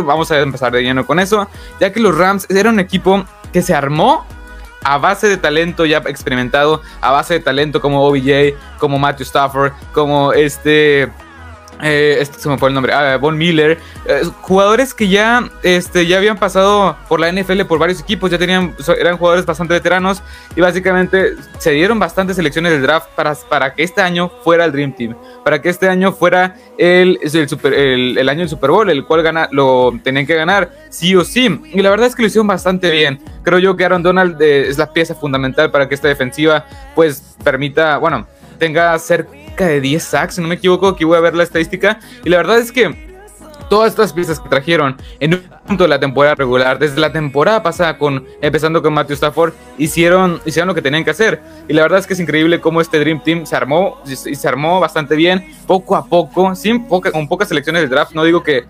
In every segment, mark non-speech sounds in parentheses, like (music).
vamos a empezar de lleno con eso, ya que los Rams eran un equipo que se armó a base de talento ya experimentado, a base de talento como OBJ, como Matthew Stafford, como este eh, este se me fue el nombre, ah, Von Miller, eh, jugadores que ya, este, ya habían pasado por la NFL por varios equipos, ya tenían, eran jugadores bastante veteranos y básicamente se dieron bastantes selecciones del draft para, para que este año fuera el Dream Team, para que este año fuera el, el, año del Super Bowl, el cual gana, lo tenían que ganar sí o sí. Y la verdad es que lo hicieron bastante bien. Creo yo que Aaron Donald eh, es la pieza fundamental para que esta defensiva pues permita, bueno, tenga ser de 10 sacks, si no me equivoco, aquí voy a ver la estadística. Y la verdad es que todas estas piezas que trajeron en un punto de la temporada regular, desde la temporada pasada, con, empezando con Matthew Stafford, hicieron, hicieron lo que tenían que hacer. Y la verdad es que es increíble cómo este Dream Team se armó y se armó bastante bien, poco a poco, sin con pocas selecciones de draft. No digo que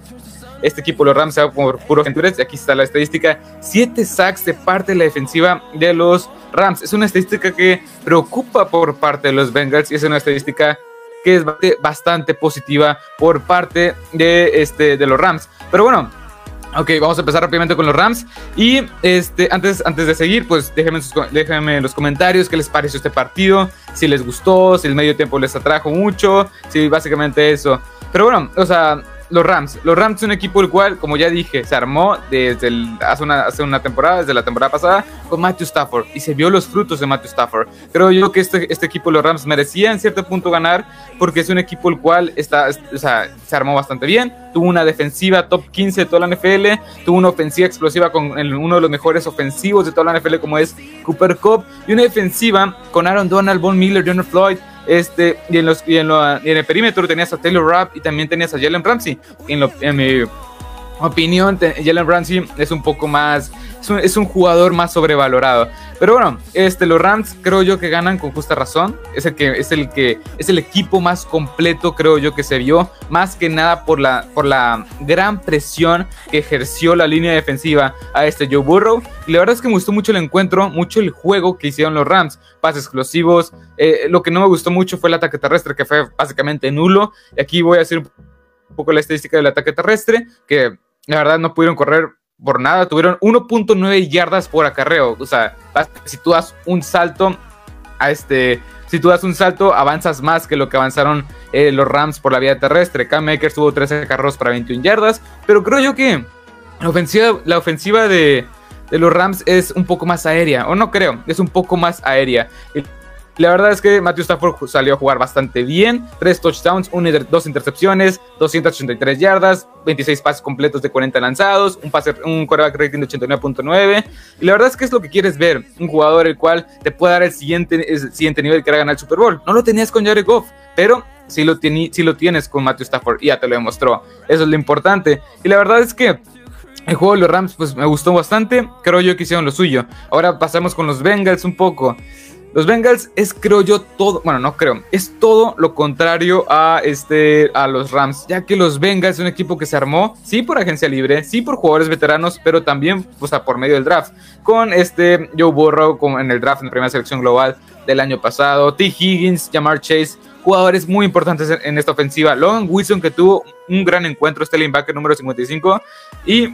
este equipo, los Rams, por puro y Aquí está la estadística: 7 sacks de parte de la defensiva de los Rams. Es una estadística que preocupa por parte de los Bengals y es una estadística que es bastante positiva por parte de, este, de los Rams. Pero bueno, Ok, vamos a empezar rápidamente con los Rams. Y este, antes, antes de seguir, pues déjenme, déjenme en los comentarios qué les pareció este partido. Si les gustó, si el medio tiempo les atrajo mucho. Si básicamente eso. Pero bueno, o sea, los Rams. Los Rams es un equipo el cual, como ya dije, se armó desde hace, una, temporada, desde la temporada pasada, con Matthew Stafford. Y se vio los frutos de Matthew Stafford. Creo yo que este, este equipo, los Rams, merecía en cierto punto ganar, porque es un equipo el cual está, o sea, se armó bastante bien. Tuvo una defensiva top 15 de toda la NFL. Tuvo una ofensiva explosiva con uno de los mejores ofensivos de toda la NFL, como es Cooper Cup. Y una defensiva con Aaron Donald, Von Miller, Jonathan Floyd este, y en, los, y en, el perímetro tenías a Taylor Rapp y también tenías a Jalen Ramsey. En, en mi opinión, Jalen Ramsey es un poco más es un, jugador más sobrevalorado. Pero bueno, este, los Rams creo yo que ganan con justa razón. Es el que es el que es el equipo más completo, creo yo, que se vio. Más que nada por la, por la gran presión que ejerció la línea defensiva a este Joe Burrow. Y la verdad es que me gustó mucho el encuentro, mucho el juego que hicieron los Rams. Pases explosivos. Eh, lo que no me gustó mucho fue el ataque terrestre, que fue básicamente nulo. Y aquí voy a hacer un poco la estadística del ataque terrestre, que la verdad no pudieron correr por nada, tuvieron 1.9 yardas por acarreo. O sea, si tú das un salto a este. Si tú das un salto, avanzas más que lo que avanzaron eh, los Rams por la vía terrestre. Cam Makers tuvo 13 carros para 21 yardas. Pero creo yo que la ofensiva, la ofensiva de, de los Rams es un poco más aérea. O no creo, es un poco más aérea. La verdad es que Matthew Stafford salió a jugar bastante bien. Tres touchdowns, dos intercepciones, 283 yardas, 26 pases completos de 40 lanzados, un, pase, un quarterback rating de 89.9. Y la verdad es que es lo que quieres ver. Un jugador el cual te puede dar el siguiente, siguiente nivel que era ganar el Super Bowl. No lo tenías con Jared Goff, pero sí lo, lo tienes con Matthew Stafford y ya te lo demostró. Eso es lo importante. Y la verdad es que el juego de los Rams pues me gustó bastante. Creo yo que hicieron lo suyo. Ahora pasamos con los Bengals un poco. Los Bengals es, creo yo, todo, bueno, no creo, es todo lo contrario a, este, a los Rams, ya que los Bengals es un equipo que se armó, sí por agencia libre, sí por jugadores veteranos, pero también, o sea, por medio del draft, con este Joe Burrow en el draft en la primera selección global del año pasado, T. Higgins, Jamar Chase, jugadores muy importantes en, esta ofensiva, Logan Wilson que tuvo un gran encuentro, este linebacker número 55, y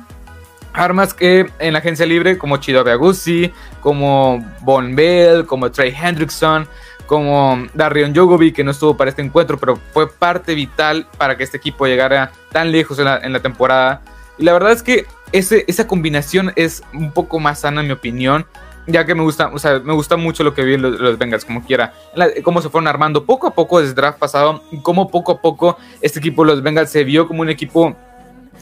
armas que en la agencia libre, como Chido Aguzzi, como Von Bell, como Trey Hendrickson, como Darion Jogovic, que no estuvo para este encuentro, pero fue parte vital para que este equipo llegara tan lejos en la, temporada. Y la verdad es que ese, esa combinación es un poco más sana, en mi opinión. Ya que me gusta, o sea, me gusta mucho lo que vi los, los Bengals, como quiera. cómo se fueron armando poco a poco desde draft pasado. Cómo poco a poco este equipo, los Bengals, se vio como un equipo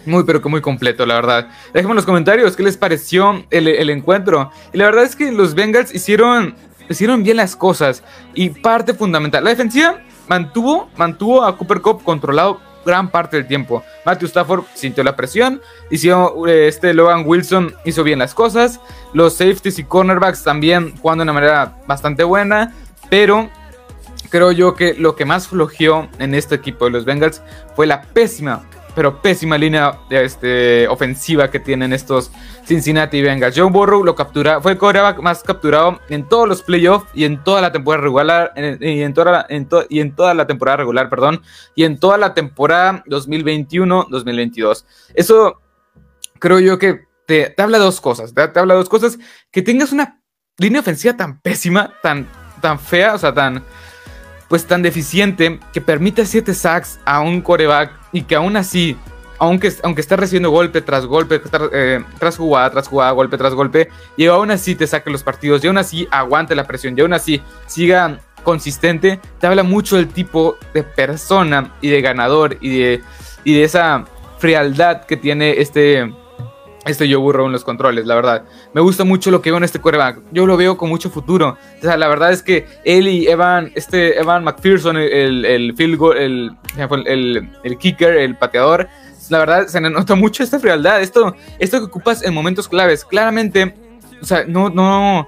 muy, pero que muy completo, la verdad. Déjenme en los comentarios qué les pareció el, encuentro. Y la verdad es que los Bengals hicieron, hicieron bien las cosas. Y parte fundamental, la defensiva mantuvo, mantuvo a Cooper Cup controlado gran parte del tiempo. Matthew Stafford sintió la presión, hizo, eh, este Logan Wilson hizo bien las cosas, los safeties y cornerbacks también jugando de una manera bastante buena, pero creo yo que lo que más flojeó en este equipo de los Bengals fue la pésima pero pésima línea este, ofensiva que tienen estos Cincinnati Bengals. Joe Burrow lo captura, fue el coreback más capturado en todos los playoffs y en toda la temporada regular, y en toda, y en toda la temporada regular, perdón, y en toda la temporada 2021-2022. Eso creo yo que te, habla de dos cosas. Te, habla de dos cosas. Que tengas una línea ofensiva tan pésima, tan, tan fea, o sea, tan pues tan deficiente que permite 7 sacks a un coreback y que aún así, aunque, aunque está recibiendo golpe tras golpe, eh, tras jugada, tras jugada, golpe tras golpe, y aún así te saque los partidos, y aún así aguante la presión, y aún así siga consistente, te habla mucho del tipo de persona y de ganador y de, y de esa frialdad que tiene este, este yo burro en los controles, la verdad. Me gusta mucho lo que veo en este quarterback. Yo lo veo con mucho futuro. O sea, la verdad es que él y Evan, este Evan McPherson, el, el field goal, el, el, kicker, el pateador, la verdad se nota mucho esta frialdad. Esto, esto que ocupas en momentos claves. Claramente, o sea, no, no.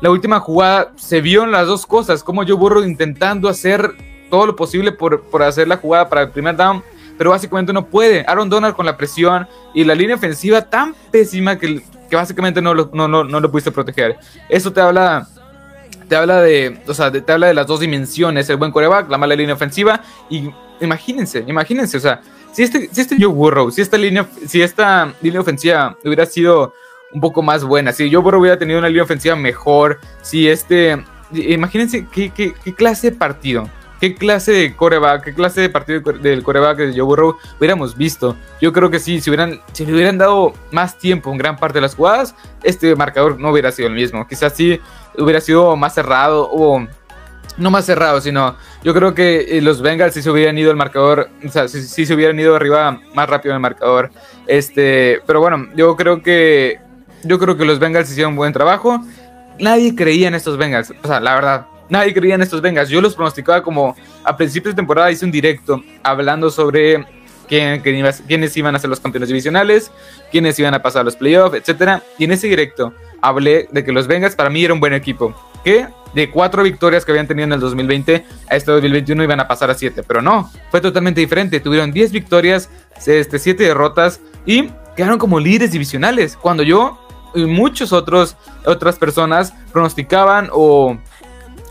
La última jugada se vio en las dos cosas. Como yo burro intentando hacer todo lo posible por, por hacer la jugada para el primer down pero básicamente no puede. Aaron Donald con la presión y la línea ofensiva tan pésima que, que básicamente no lo, no, no, no lo pudiste proteger. Eso te habla te habla de, o sea, te habla de las dos dimensiones, el buen coreback, la mala línea ofensiva y imagínense, imagínense, o sea, si este, si este Joe Burrow, si esta línea, si esta línea ofensiva hubiera sido un poco más buena, si Joe Burrow hubiera tenido una línea ofensiva mejor, si este, imagínense qué, qué, clase de partido, qué clase de coreback, qué clase de partido del coreback de Joe Burrow hubiéramos visto. Yo creo que sí, si, hubieran, si le hubieran dado más tiempo en gran parte de las jugadas, este marcador no hubiera sido el mismo. Quizás sí hubiera sido más cerrado o no más cerrado, sino yo creo que eh, los Bengals si se hubieran ido al marcador, o sea, si, se hubieran ido arriba más rápido en el marcador. Este, pero bueno, yo creo que yo creo que los Bengals hicieron un buen trabajo. Nadie creía en estos Bengals, o sea, la verdad, nadie creía en estos Bengals. Yo los pronosticaba como a principios de temporada hice un directo hablando sobre quién, quiénes iban a ser los campeones divisionales, quiénes iban a pasar a los playoffs, etc. Y en ese directo hablé de que los Bengals para mí era un buen equipo. Que de cuatro victorias que habían tenido en el 2020 a este 2021 iban a pasar a siete. Pero no, fue totalmente diferente. Tuvieron 10 victorias, este, 7 derrotas y quedaron como líderes divisionales. Cuando yo y muchos otros otras personas pronosticaban o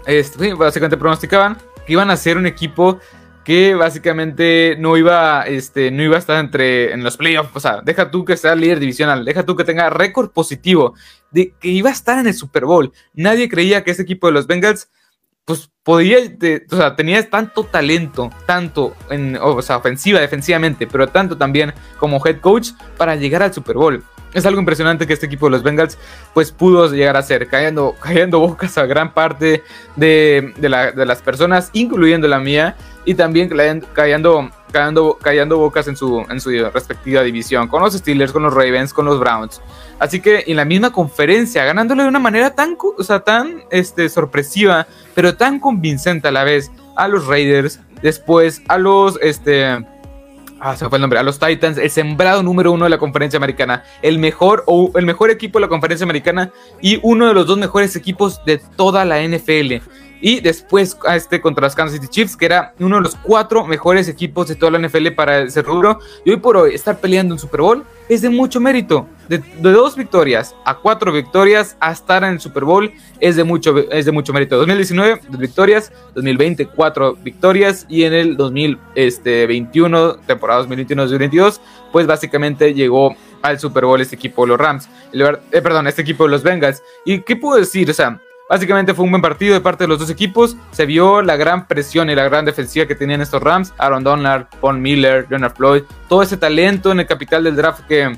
este, básicamente pronosticaban que iban a ser un equipo que básicamente no iba, este, no iba a estar entre en los playoffs. O sea, deja tú que sea líder divisional, deja tú que tenga récord positivo, de que iba a estar en el Super Bowl. Nadie creía que ese equipo de los Bengals, pues podía, o sea, tenía tanto talento, tanto en, o sea, ofensiva, defensivamente, pero tanto también como head coach para llegar al Super Bowl es algo impresionante que este equipo de los Bengals pues pudo llegar a ser, cayendo, (laughs) cayendo bocas a gran parte de, las personas, incluyendo la mía, y también cayendo, cayendo, cayendo bocas en su, en su respectiva división, con los Steelers, con los Ravens, con los Browns. Así que en la misma conferencia, ganándole de una manera tan, o sea, tan este, sorpresiva, pero tan convincente a la vez a los Raiders, después a los... Este, ah, se fue el nombre, a los Titans, el sembrado número uno de la conferencia americana, el mejor o el mejor equipo de la conferencia americana y uno de los dos mejores equipos de toda la NFL. Y después a este contra los Kansas City Chiefs, que era uno de los cuatro mejores equipos de toda la NFL para ese rubro. Y hoy por hoy estar peleando un Super Bowl es de mucho mérito. De, dos victorias a cuatro victorias a estar en el Super Bowl es de mucho, es de mucho mérito. 2019, dos victorias. 2020, cuatro victorias. Y en el 2021, este, temporada 2021-2022, pues básicamente llegó al Super Bowl este equipo de los Rams. Eh, perdón, este equipo de los Bengals. ¿Y qué puedo decir? O sea Básicamente fue un buen partido de parte de los dos equipos. Se vio la gran presión y la gran defensiva que tenían estos Rams. Aaron Donald, Paul Miller, Leonard Floyd. Todo ese talento en el capital del draft que,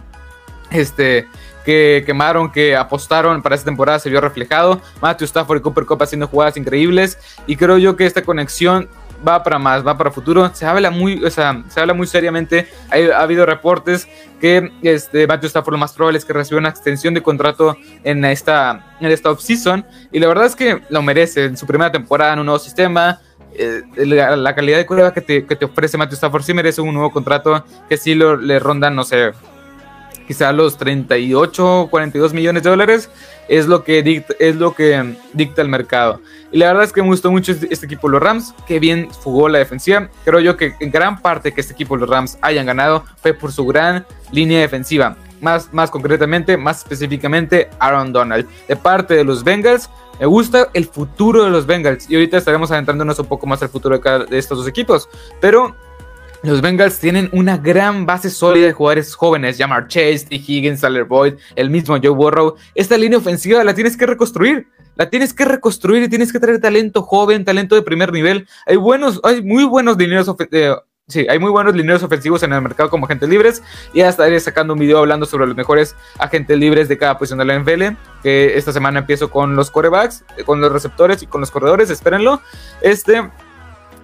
este, que quemaron, que apostaron para esta temporada se vio reflejado. Matthew Stafford y Cooper Cup haciendo jugadas increíbles. Y creo yo que esta conexión va para más, va para futuro. Se habla muy, o sea, se habla muy seriamente. ha habido reportes que este, Matthew Stafford lo más probable es que reciba una extensión de contrato en esta, en esta offseason. Y la verdad es que lo merece. En su primera temporada en un nuevo sistema. Eh, la, calidad de curva que te, que te ofrece Matthew Stafford sí merece un nuevo contrato que sí lo, le rondan, no sé, quizá los 38, 42 millones de dólares, es lo que dicta, es lo que dicta el mercado. Y la verdad es que me gustó mucho este, este, equipo, los Rams, que bien jugó la defensiva. Creo yo que en gran parte que este equipo, los Rams, hayan ganado fue por su gran línea defensiva. Más, más concretamente, más específicamente, Aaron Donald. De parte de los Bengals, me gusta el futuro de los Bengals. Y ahorita estaremos adentrándonos un poco más al futuro de, cada, de estos dos equipos. Pero los Bengals tienen una gran base sólida de jugadores jóvenes, Jamar Chase, T. Higgins, Tyler Boyd, el mismo Joe Burrow. Esta línea ofensiva la tienes que reconstruir. La tienes que reconstruir y tienes que traer talento joven, talento de primer nivel. Hay buenos, hay muy buenos ofensivos. Eh, sí, hay muy buenos ofensivos en el mercado como agentes libres. Y ya estaré sacando un video hablando sobre los mejores agentes libres de cada posición de la NFL. Que esta semana empiezo con los corebacks, con los receptores y con los corredores. Espérenlo. Este.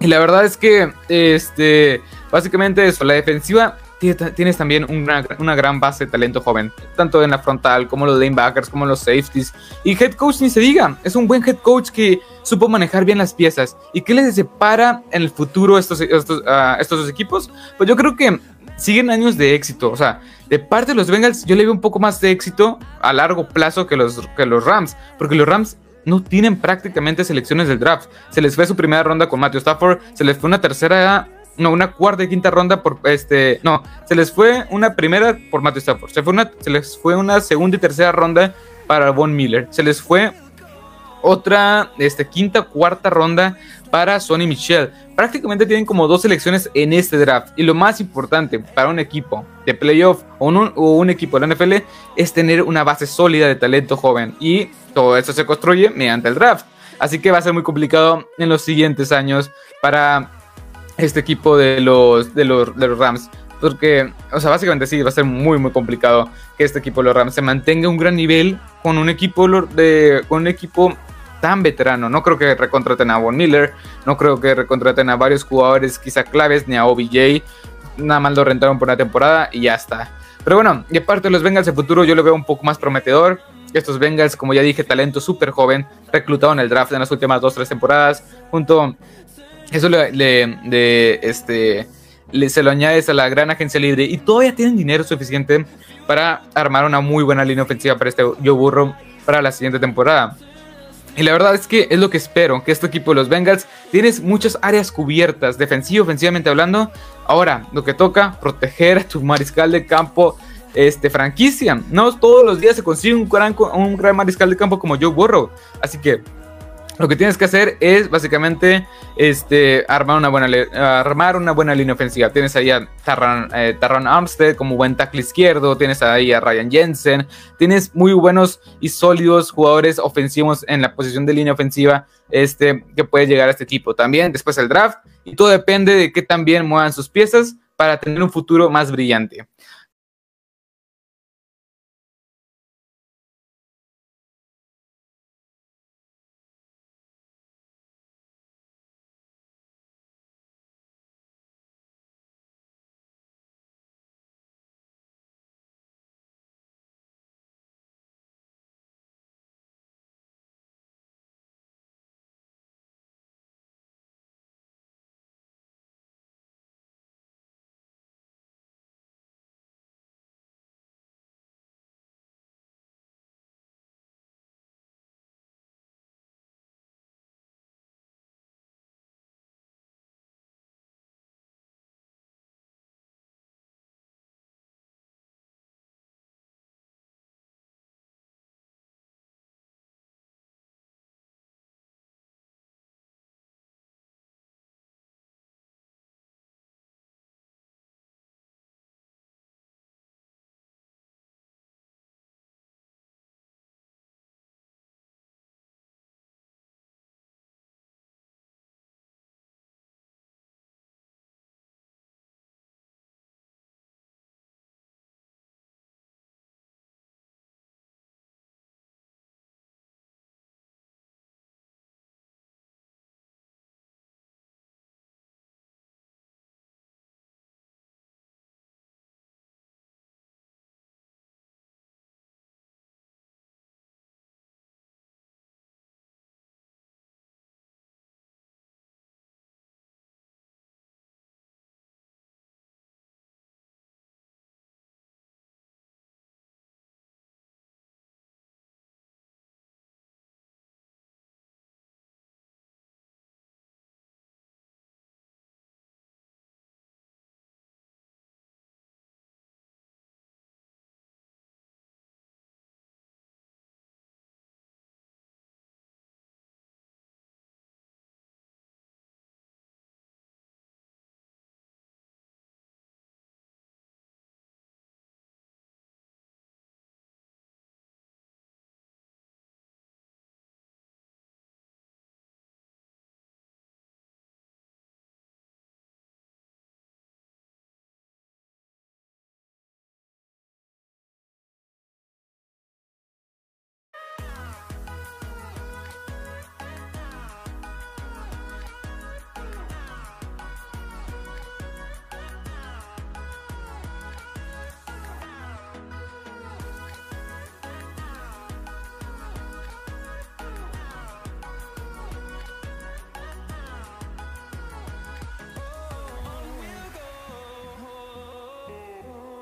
Y la verdad es que, este, básicamente eso, la defensiva tienes también una, una, gran base de talento joven, tanto en la frontal como los lanebackers, como los safeties. Y head coach ni se diga, es un buen head coach que supo manejar bien las piezas. ¿Y qué les separa en el futuro estos, estos, uh, estos dos equipos? Pues yo creo que siguen años de éxito. O sea, de parte de los Bengals, yo le veo un poco más de éxito a largo plazo que los, que los Rams, porque los Rams no tienen prácticamente selecciones del draft. Se les fue su primera ronda con Matthew Stafford, se les fue una tercera, no, una cuarta y quinta ronda por este, no, se les fue una primera por Matthew Stafford, se, fue una, se les fue una segunda y tercera ronda para Von Miller, se les fue otra este, quinta, cuarta ronda para Sonny Michel. Prácticamente tienen como dos selecciones en este draft. Y lo más importante para un equipo de playoff o un, o un equipo de la NFL es tener una base sólida de talento joven. Y todo eso se construye mediante el draft. Así que va a ser muy complicado en los siguientes años para este equipo de los, de los, de los Rams. Porque, o sea, básicamente sí, va a ser muy, muy complicado que este equipo de los Rams se mantenga un gran nivel con un equipo, de, con un equipo tan veterano. No creo que recontraten a Von Miller, no creo que recontraten a varios jugadores quizá claves, ni a OBJ. Nada más lo rentaron por una temporada y ya está. Pero bueno, y aparte de los Bengals de futuro, yo lo veo un poco más prometedor. Estos Bengals, como ya dije, talento súper joven, reclutado en el draft en las últimas dos, tres temporadas. Junto, eso le, este, se lo añades a la gran agencia libre y todavía tienen dinero suficiente para armar una muy buena línea ofensiva para este Joe Burrow para la siguiente temporada. Y la verdad es que es lo que espero, que este equipo de los Bengals tienes muchas áreas cubiertas, defensivo, ofensivamente hablando. Ahora, lo que toca, proteger a tu mariscal de campo este, franquicia. No todos los días se consigue un gran, un gran mariscal de campo como Joe Burrow. Así que lo que tienes que hacer es básicamente este, armar, una buena, armar una buena línea ofensiva. Tienes ahí a Tarran, eh, Armstead como buen tackle izquierdo. Tienes ahí a Ryan Jensen. Tienes muy buenos y sólidos jugadores ofensivos en la posición de línea ofensiva este, que puede llegar a este equipo. También después el draft. Y todo depende de qué tan bien muevan sus piezas para tener un futuro más brillante.